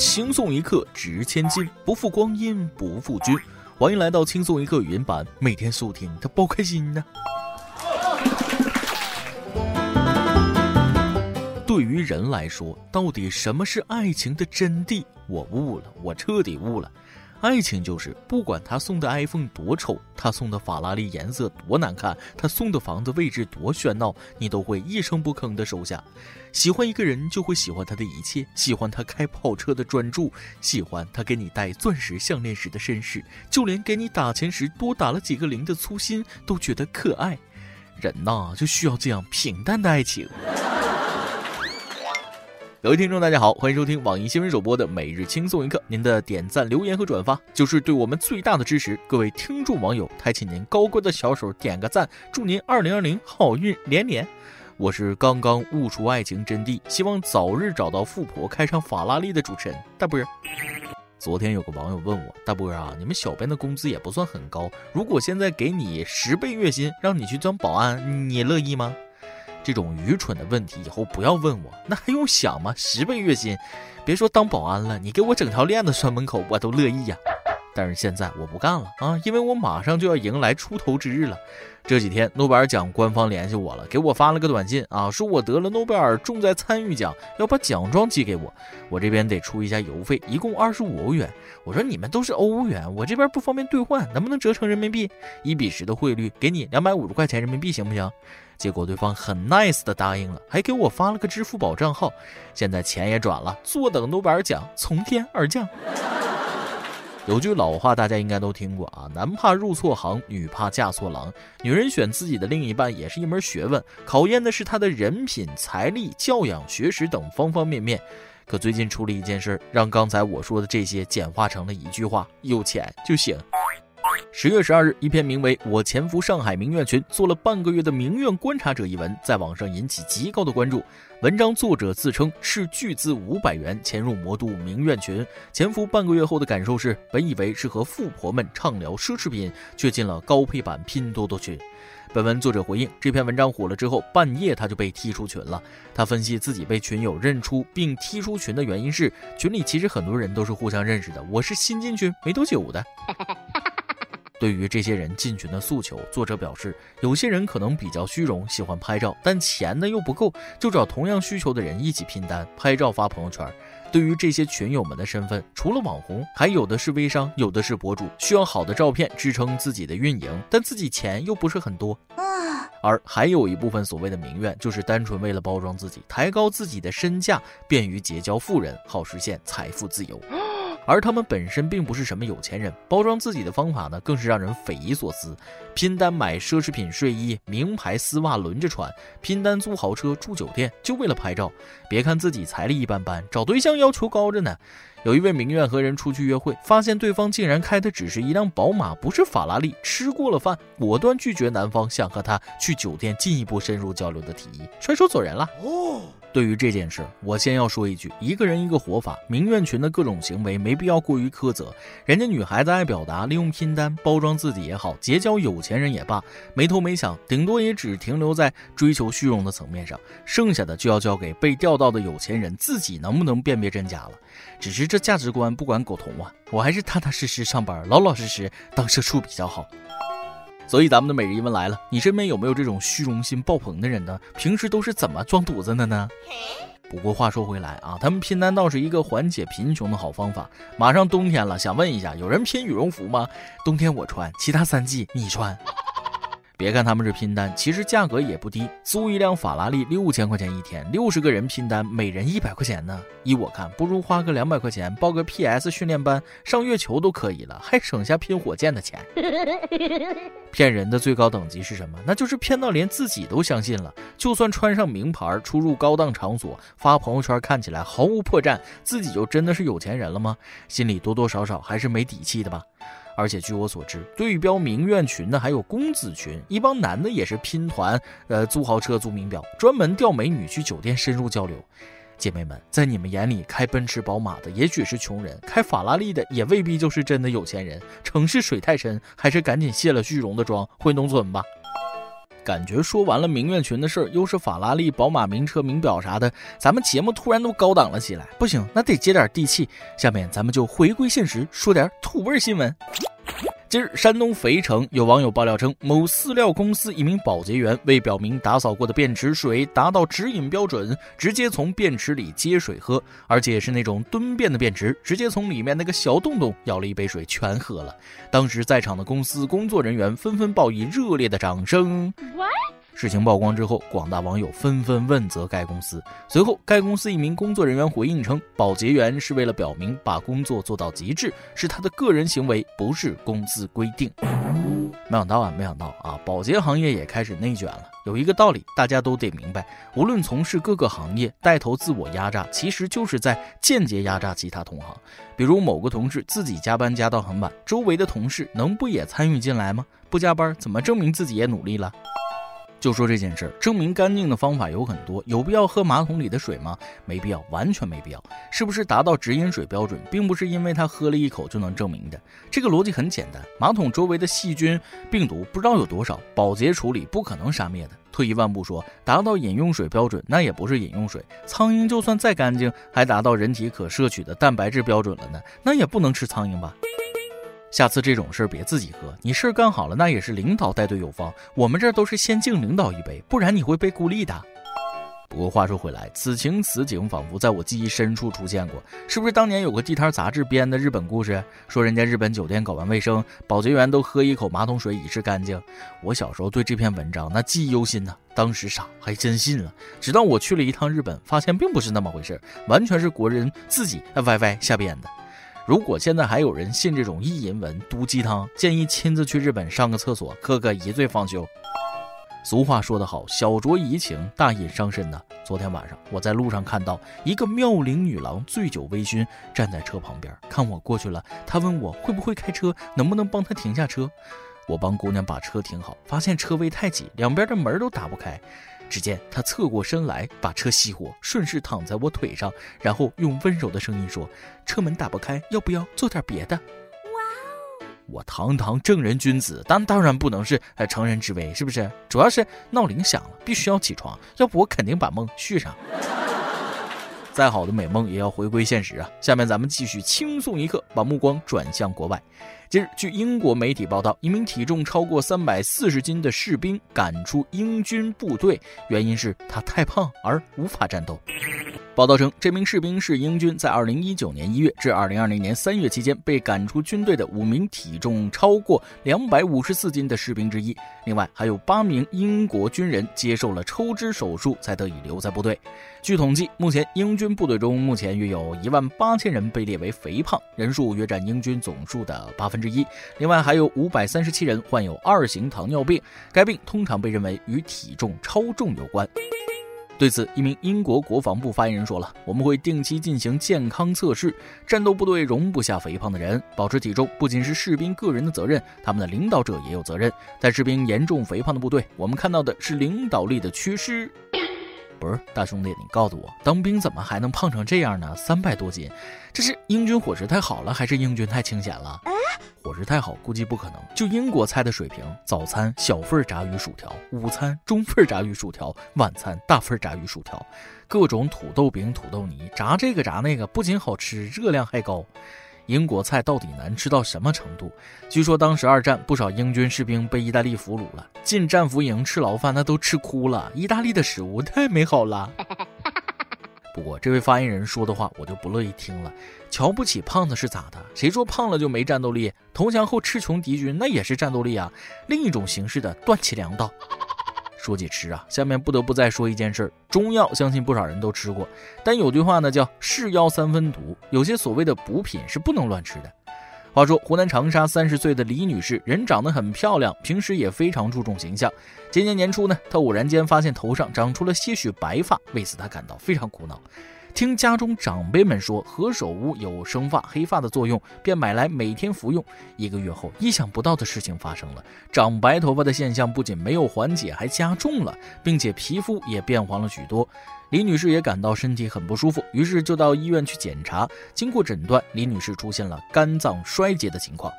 轻松一刻值千金，不负光阴不负君。欢迎来到轻松一刻语音版，每天收听，他包开心呢。对于人来说，到底什么是爱情的真谛？我悟了，我彻底悟了。爱情就是不管他送的 iPhone 多丑，他送的法拉利颜色多难看，他送的房子位置多喧闹，你都会一声不吭的收下。喜欢一个人就会喜欢他的一切，喜欢他开跑车的专注，喜欢他给你戴钻石项链时的绅士，就连给你打钱时多打了几个零的粗心都觉得可爱。人呐，就需要这样平淡的爱情。各位听众，大家好，欢迎收听网易新闻首播的每日轻松一刻。您的点赞、留言和转发就是对我们最大的支持。各位听众网友，抬起您高贵的小手，点个赞，祝您二零二零好运连连。我是刚刚悟出爱情真谛，希望早日找到富婆，开上法拉利的主持人大波。昨天有个网友问我，大波啊，你们小编的工资也不算很高，如果现在给你十倍月薪，让你去当保安，你乐意吗？这种愚蠢的问题以后不要问我，那还用想吗？十倍月薪，别说当保安了，你给我整条链子拴门口，我都乐意呀。但是现在我不干了啊，因为我马上就要迎来出头之日了。这几天诺贝尔奖官方联系我了，给我发了个短信啊，说我得了诺贝尔重在参与奖，要把奖状寄给我，我这边得出一下邮费，一共二十五欧元。我说你们都是欧元，我这边不方便兑换，能不能折成人民币？一比十的汇率给你两百五十块钱人民币行不行？结果对方很 nice 的答应了，还给我发了个支付宝账号，现在钱也转了，坐等诺贝尔奖从天而降。有句老话，大家应该都听过啊，男怕入错行，女怕嫁错郎。女人选自己的另一半也是一门学问，考验的是他的人品、财力、教养、学识等方方面面。可最近出了一件事，让刚才我说的这些简化成了一句话：有钱就行。十月十二日，一篇名为《我潜伏上海名媛群，做了半个月的名媛观察者》一文在网上引起极高的关注。文章作者自称是巨资五百元潜入魔都名媛群，潜伏半个月后的感受是：本以为是和富婆们畅聊奢侈品，却进了高配版拼多多群。本文作者回应：这篇文章火了之后，半夜他就被踢出群了。他分析自己被群友认出并踢出群的原因是，群里其实很多人都是互相认识的，我是新进群没多久的。对于这些人进群的诉求，作者表示，有些人可能比较虚荣，喜欢拍照，但钱呢又不够，就找同样需求的人一起拼单，拍照发朋友圈。对于这些群友们的身份，除了网红，还有的是微商，有的是博主，需要好的照片支撑自己的运营，但自己钱又不是很多。而还有一部分所谓的名媛，就是单纯为了包装自己，抬高自己的身价，便于结交富人，好实现财富自由。而他们本身并不是什么有钱人，包装自己的方法呢，更是让人匪夷所思。拼单买奢侈品睡衣、名牌丝袜轮着穿，拼单租豪车住酒店，就为了拍照。别看自己财力一般般，找对象要求高着呢。有一位名媛和人出去约会，发现对方竟然开的只是一辆宝马，不是法拉利。吃过了饭，果断拒绝男方想和他去酒店进一步深入交流的提议，甩手走人了。哦。对于这件事，我先要说一句：一个人一个活法，名媛群的各种行为没必要过于苛责。人家女孩子爱表达，利用拼单包装自己也好，结交有钱人也罢，没头没想，顶多也只停留在追求虚荣的层面上。剩下的就要交给被钓到的有钱人自己能不能辨别真假了。只是这价值观不管苟同啊，我还是踏踏实实上班，老老实实当社畜比较好。所以咱们的每日一问来了，你身边有没有这种虚荣心爆棚的人呢？平时都是怎么装犊子的呢？不过话说回来啊，他们拼单倒是一个缓解贫穷的好方法。马上冬天了，想问一下，有人拼羽绒服吗？冬天我穿，其他三季你穿。别看他们是拼单，其实价格也不低。租一辆法拉利六千块钱一天，六十个人拼单，每人一百块钱呢。依我看，不如花个两百块钱报个 PS 训练班，上月球都可以了，还省下拼火箭的钱。骗人的最高等级是什么？那就是骗到连自己都相信了。就算穿上名牌，出入高档场所，发朋友圈看起来毫无破绽，自己就真的是有钱人了吗？心里多多少少还是没底气的吧。而且据我所知，对标名媛群的还有公子群，一帮男的也是拼团，呃，租豪车、租名表，专门钓美女去酒店深入交流。姐妹们，在你们眼里，开奔驰、宝马的也许是穷人，开法拉利的也未必就是真的有钱人。城市水太深，还是赶紧卸了虚荣的妆，回农村吧。感觉说完了名媛群的事儿，又是法拉利、宝马、名车、名表啥的，咱们节目突然都高档了起来。不行，那得接点地气。下面咱们就回归现实，说点土味新闻。近日，山东肥城有网友爆料称，某饲料公司一名保洁员为表明打扫过的便池水达到直饮标准，直接从便池里接水喝，而且是那种蹲便的便池，直接从里面那个小洞洞舀了一杯水全喝了。当时在场的公司工作人员纷纷报以热烈的掌声。事情曝光之后，广大网友纷纷问责该公司。随后，该公司一名工作人员回应称，保洁员是为了表明把工作做到极致，是他的个人行为，不是公司规定。没想到啊，没想到啊，保洁行业也开始内卷了。有一个道理，大家都得明白：无论从事各个行业，带头自我压榨，其实就是在间接压榨其他同行。比如某个同事自己加班加到很晚，周围的同事能不也参与进来吗？不加班怎么证明自己也努力了？就说这件事儿，证明干净的方法有很多，有必要喝马桶里的水吗？没必要，完全没必要。是不是达到直饮水标准，并不是因为他喝了一口就能证明的。这个逻辑很简单，马桶周围的细菌、病毒不知道有多少，保洁处理不可能杀灭的。退一万步说，达到饮用水标准，那也不是饮用水。苍蝇就算再干净，还达到人体可摄取的蛋白质标准了呢，那也不能吃苍蝇吧？下次这种事儿别自己喝，你事儿干好了，那也是领导带队有方。我们这儿都是先敬领导一杯，不然你会被孤立的。不过话说回来，此情此景仿佛在我记忆深处出现过，是不是当年有个地摊杂志编的日本故事，说人家日本酒店搞完卫生，保洁员都喝一口马桶水以示干净？我小时候对这篇文章那记忆犹新呢，当时傻还真信了。直到我去了一趟日本，发现并不是那么回事，完全是国人自己歪歪瞎编的。如果现在还有人信这种意淫文、毒鸡汤，建议亲自去日本上个厕所，磕个一醉方休。俗话说得好，小酌怡情，大饮伤身呢。昨天晚上我在路上看到一个妙龄女郎醉酒微醺，站在车旁边看我过去了，她问我会不会开车，能不能帮她停下车。我帮姑娘把车停好，发现车位太挤，两边的门都打不开。只见他侧过身来，把车熄火，顺势躺在我腿上，然后用温柔的声音说：“车门打不开，要不要做点别的？”哇哦！我堂堂正人君子，但当然不能是呃成人之危，是不是？主要是闹铃响了，必须要起床，要不我肯定把梦续上。再好的美梦也要回归现实啊！下面咱们继续轻松一刻，把目光转向国外。近日，据英国媒体报道，一名体重超过三百四十斤的士兵赶出英军部队，原因是他太胖而无法战斗。报道称，这名士兵是英军在二零一九年一月至二零二零年三月期间被赶出军队的五名体重超过两百五十四斤的士兵之一。另外，还有八名英国军人接受了抽脂手术才得以留在部队。据统计，目前英军部队中目前约有一万八千人被列为肥胖，人数约占英军总数的八分之一。另外，还有五百三十七人患有二型糖尿病，该病通常被认为与体重超重有关。对此，一名英国国防部发言人说了：“我们会定期进行健康测试，战斗部队容不下肥胖的人。保持体重不仅是士兵个人的责任，他们的领导者也有责任。在士兵严重肥胖的部队，我们看到的是领导力的缺失。”不是大兄弟，你告诉我，当兵怎么还能胖成这样呢？三百多斤，这是英军伙食太好了，还是英军太清闲了？伙食太好，估计不可能。就英国菜的水平，早餐小份炸鱼薯条，午餐中份炸鱼薯条，晚餐大份炸鱼薯条，各种土豆饼、土豆泥，炸这个炸那个，不仅好吃，热量还高。英国菜到底难吃到什么程度？据说当时二战不少英军士兵被意大利俘虏了，进战俘营吃牢饭，那都吃哭了。意大利的食物太美好了。不过这位发言人说的话我就不乐意听了。瞧不起胖子是咋的？谁说胖了就没战斗力？投降后吃穷敌军那也是战斗力啊，另一种形式的断其粮道。说起吃啊，下面不得不再说一件事儿。中药相信不少人都吃过，但有句话呢叫“是药三分毒”，有些所谓的补品是不能乱吃的。话说湖南长沙三十岁的李女士，人长得很漂亮，平时也非常注重形象。今年年初呢，她偶然间发现头上长出了些许白发，为此她感到非常苦恼。听家中长辈们说，何首乌有生发黑发的作用，便买来每天服用。一个月后，意想不到的事情发生了，长白头发的现象不仅没有缓解，还加重了，并且皮肤也变黄了许多。李女士也感到身体很不舒服，于是就到医院去检查。经过诊断，李女士出现了肝脏衰竭的情况。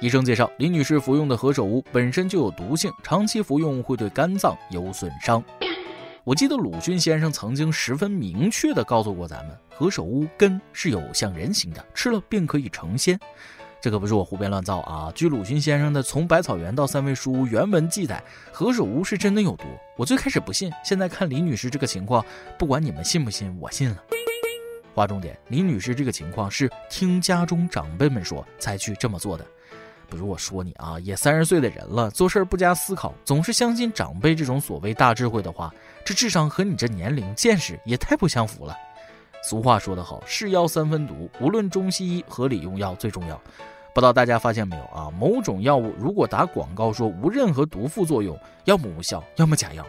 医生介绍，李女士服用的何首乌本身就有毒性，长期服用会对肝脏有损伤。我记得鲁迅先生曾经十分明确地告诉过咱们，何首乌根是有像人形的，吃了便可以成仙。这可不是我胡编乱造啊！据鲁迅先生的《从百草园到三味书屋》原文记载，何首乌是真的有毒。我最开始不信，现在看李女士这个情况，不管你们信不信，我信了。划重点，李女士这个情况是听家中长辈们说才去这么做的。不是我说你啊，也三十岁的人了，做事不加思考，总是相信长辈这种所谓大智慧的话，这智商和你这年龄见识也太不相符了。俗话说得好，是药三分毒，无论中西医，合理用药最重要。不知道大家发现没有啊？某种药物如果打广告说无任何毒副作用，要么无效，要么假药。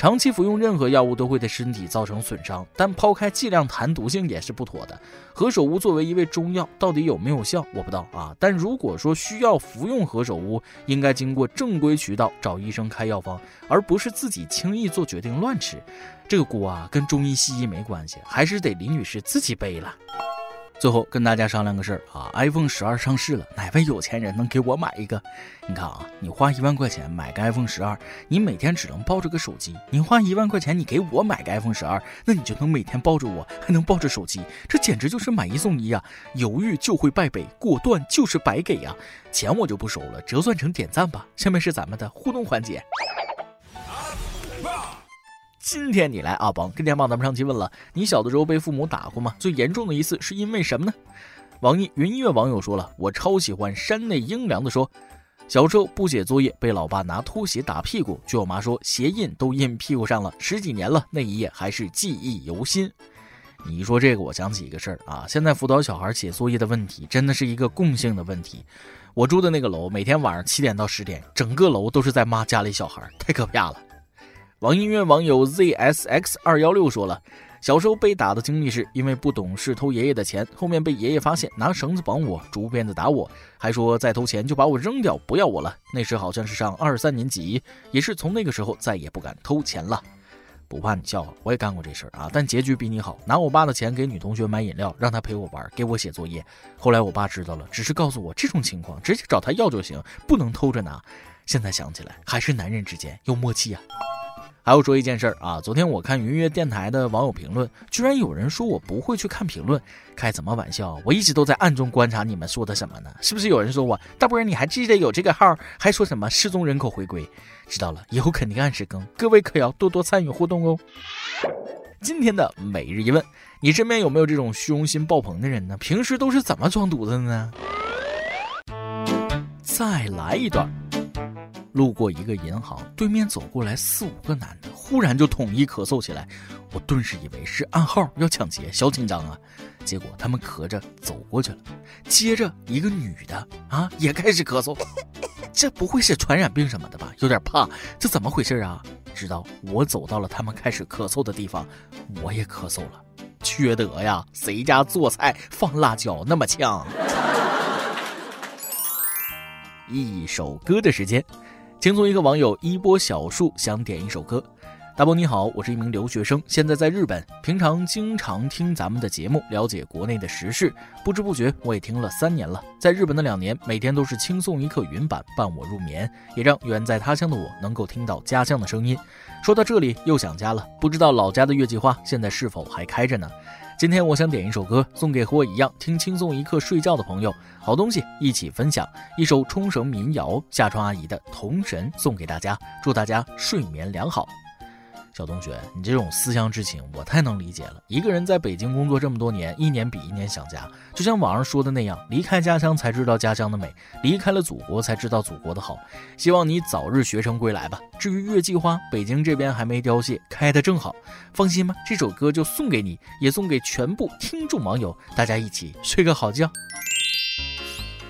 长期服用任何药物都会对身体造成损伤，但抛开剂量谈毒性也是不妥的。何首乌作为一味中药，到底有没有效，我不知道啊。但如果说需要服用何首乌，应该经过正规渠道找医生开药方，而不是自己轻易做决定乱吃。这个锅啊，跟中医西医没关系，还是得李女士自己背了。最后跟大家商量个事儿啊，iPhone 十二上市了，哪位有钱人能给我买一个？你看啊，你花一万块钱买个 iPhone 十二，你每天只能抱着个手机；你花一万块钱，你给我买个 iPhone 十二，那你就能每天抱着我，还能抱着手机，这简直就是买一送一啊！犹豫就会败北，果断就是白给呀！钱我就不收了，折算成点赞吧。下面是咱们的互动环节。今天你来阿邦跟天帮咱们上期问了，你小的时候被父母打过吗？最严重的一次是因为什么呢？网易云音乐网友说了，我超喜欢山内英良的说，小时候不写作业被老爸拿拖鞋打屁股，据我妈说鞋印都印屁股上了，十几年了那一夜还是记忆犹新。你说这个，我想起一个事儿啊，现在辅导小孩写作业的问题真的是一个共性的问题。我住的那个楼，每天晚上七点到十点，整个楼都是在骂家里小孩，太可怕了。网易云网友 zsx 二幺六说了，小时候被打的经历是因为不懂事偷爷爷的钱，后面被爷爷发现，拿绳子绑我，竹鞭子打我，还说再偷钱就把我扔掉，不要我了。那时好像是上二三年级，也是从那个时候再也不敢偷钱了。不怕你笑话，我也干过这事儿啊，但结局比你好，拿我爸的钱给女同学买饮料，让她陪我玩，给我写作业。后来我爸知道了，只是告诉我这种情况直接找他要就行，不能偷着拿。现在想起来，还是男人之间有默契啊。还要说一件事儿啊，昨天我看云乐电台的网友评论，居然有人说我不会去看评论，开什么玩笑？我一直都在暗中观察你们说的什么呢？是不是有人说我大波儿你还记得有这个号，还说什么失踪人口回归？知道了，以后肯定按时更，各位可要多多参与互动哦。今天的每日一问，你身边有没有这种虚荣心爆棚的人呢？平时都是怎么装犊子的呢？再来一段。路过一个银行，对面走过来四五个男的，忽然就统一咳嗽起来。我顿时以为是暗号要抢劫，小紧张啊！结果他们咳着走过去了。接着一个女的啊，也开始咳嗽。这不会是传染病什么的吧？有点怕。这怎么回事啊？直到我走到了他们开始咳嗽的地方，我也咳嗽了。缺德呀！谁家做菜放辣椒那么呛？一首歌的时间。轻松一个网友一波小树想点一首歌，大波你好，我是一名留学生，现在在日本，平常经常听咱们的节目，了解国内的时事，不知不觉我也听了三年了。在日本的两年，每天都是轻松一刻云版伴我入眠，也让远在他乡的我能够听到家乡的声音。说到这里又想家了，不知道老家的月季花现在是否还开着呢？今天我想点一首歌，送给和我一样听轻松一刻睡觉的朋友。好东西一起分享，一首冲绳民谣夏川阿姨的《童神》送给大家，祝大家睡眠良好。小同学，你这种思乡之情我太能理解了。一个人在北京工作这么多年，一年比一年想家。就像网上说的那样，离开家乡才知道家乡的美，离开了祖国才知道祖国的好。希望你早日学成归来吧。至于月季花，北京这边还没凋谢，开的正好。放心吧，这首歌就送给你，也送给全部听众网友，大家一起睡个好觉。